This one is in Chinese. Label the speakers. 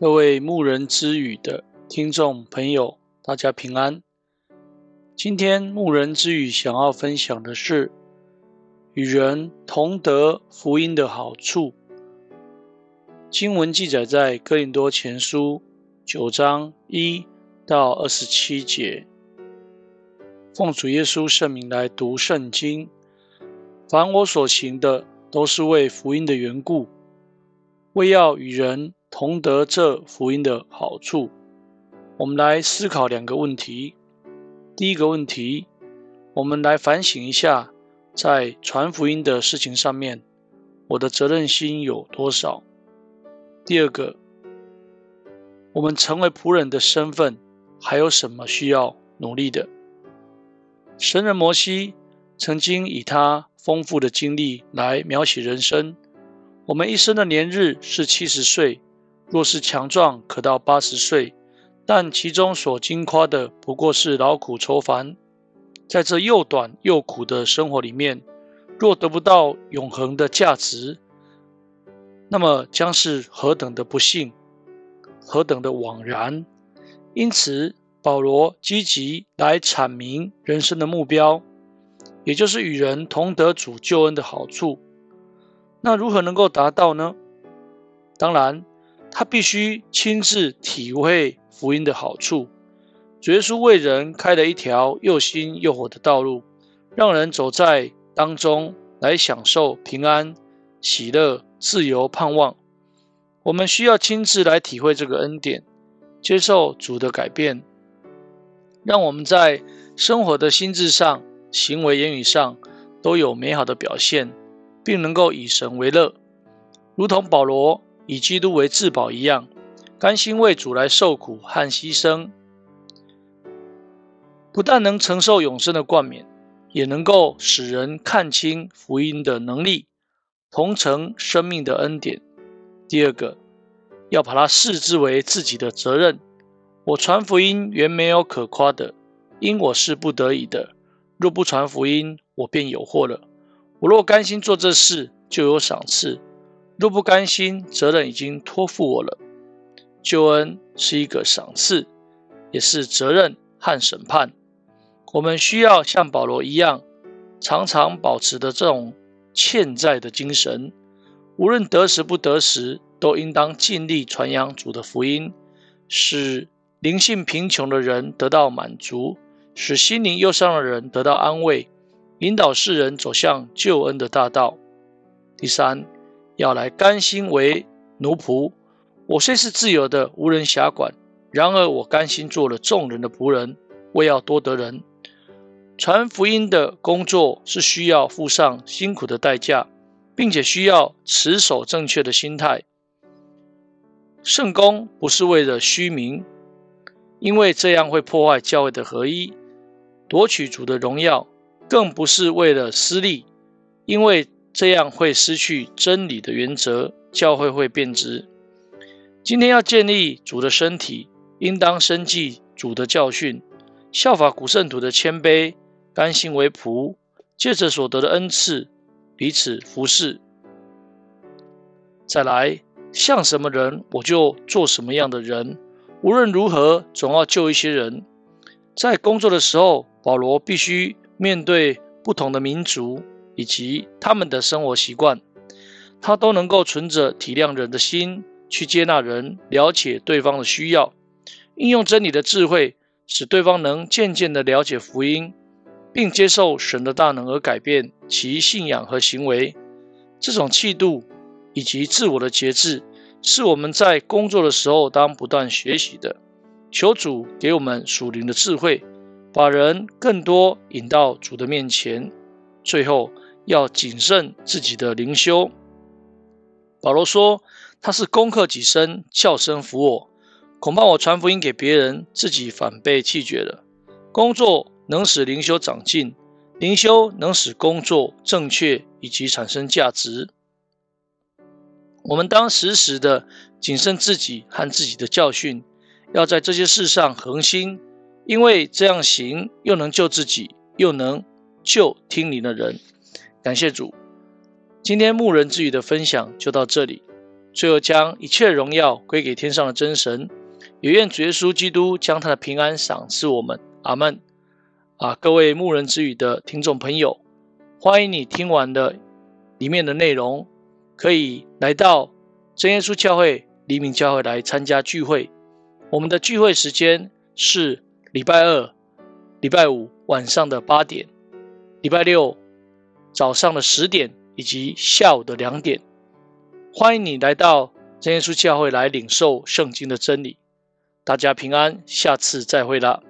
Speaker 1: 各位牧人之语的听众朋友，大家平安。今天牧人之语想要分享的是与人同得福音的好处。经文记载在哥林多前书九章一到二十七节。奉主耶稣圣名来读圣经。凡我所行的，都是为福音的缘故，为要与人。同得这福音的好处，我们来思考两个问题。第一个问题，我们来反省一下，在传福音的事情上面，我的责任心有多少？第二个，我们成为仆人的身份，还有什么需要努力的？神人摩西曾经以他丰富的经历来描写人生。我们一生的年日是七十岁。若是强壮，可到八十岁，但其中所经夸的不过是劳苦愁烦。在这又短又苦的生活里面，若得不到永恒的价值，那么将是何等的不幸，何等的枉然。因此，保罗积极来阐明人生的目标，也就是与人同得主救恩的好处。那如何能够达到呢？当然。他必须亲自体会福音的好处。主耶稣为人开了一条又新又活的道路，让人走在当中来享受平安、喜乐、自由、盼望。我们需要亲自来体会这个恩典，接受主的改变，让我们在生活的心智上、行为言语上都有美好的表现，并能够以神为乐，如同保罗。以基督为至宝一样，甘心为主来受苦和牺牲，不但能承受永生的冠冕，也能够使人看清福音的能力，同承生命的恩典。第二个，要把它视之为自己的责任。我传福音原没有可夸的，因我是不得已的。若不传福音，我便有祸了。我若甘心做这事，就有赏赐。若不甘心，责任已经托付我了。救恩是一个赏赐，也是责任和审判。我们需要像保罗一样，常常保持着这种欠债的精神。无论得时不得时，都应当尽力传扬主的福音，使灵性贫穷的人得到满足，使心灵忧伤的人得到安慰，引导世人走向救恩的大道。第三。要来甘心为奴仆，我虽是自由的，无人辖管，然而我甘心做了众人的仆人，为要多得人。传福音的工作是需要付上辛苦的代价，并且需要持守正确的心态。圣工不是为了虚名，因为这样会破坏教会的合一，夺取主的荣耀；更不是为了私利，因为。这样会失去真理的原则，教会会变质。今天要建立主的身体，应当生记主的教训，效法古圣徒的谦卑，甘心为仆，借着所得的恩赐彼此服侍。再来，像什么人，我就做什么样的人。无论如何，总要救一些人。在工作的时候，保罗必须面对不同的民族。以及他们的生活习惯，他都能够存着体谅人的心去接纳人，了解对方的需要，应用真理的智慧，使对方能渐渐地了解福音，并接受神的大能而改变其信仰和行为。这种气度以及自我的节制，是我们在工作的时候当不断学习的。求主给我们属灵的智慧，把人更多引到主的面前。最后。要谨慎自己的灵修。保罗说：“他是攻克己身，叫身服我。恐怕我传福音给别人，自己反被弃绝了。工作能使灵修长进，灵修能使工作正确以及产生价值。我们当时时的谨慎自己和自己的教训，要在这些事上恒心，因为这样行又能救自己，又能救听你的人。”感谢主，今天牧人之语的分享就到这里。最后将一切荣耀归给天上的真神。也愿主耶稣基督将他的平安赏赐我们。阿门。啊，各位牧人之语的听众朋友，欢迎你听完的里面的内容，可以来到真耶稣教会黎明教会来参加聚会。我们的聚会时间是礼拜二、礼拜五晚上的八点，礼拜六早上的十点以及下午的两点。欢迎你来到真耶稣教会来领受圣经的真理。大家平安，下次再会了。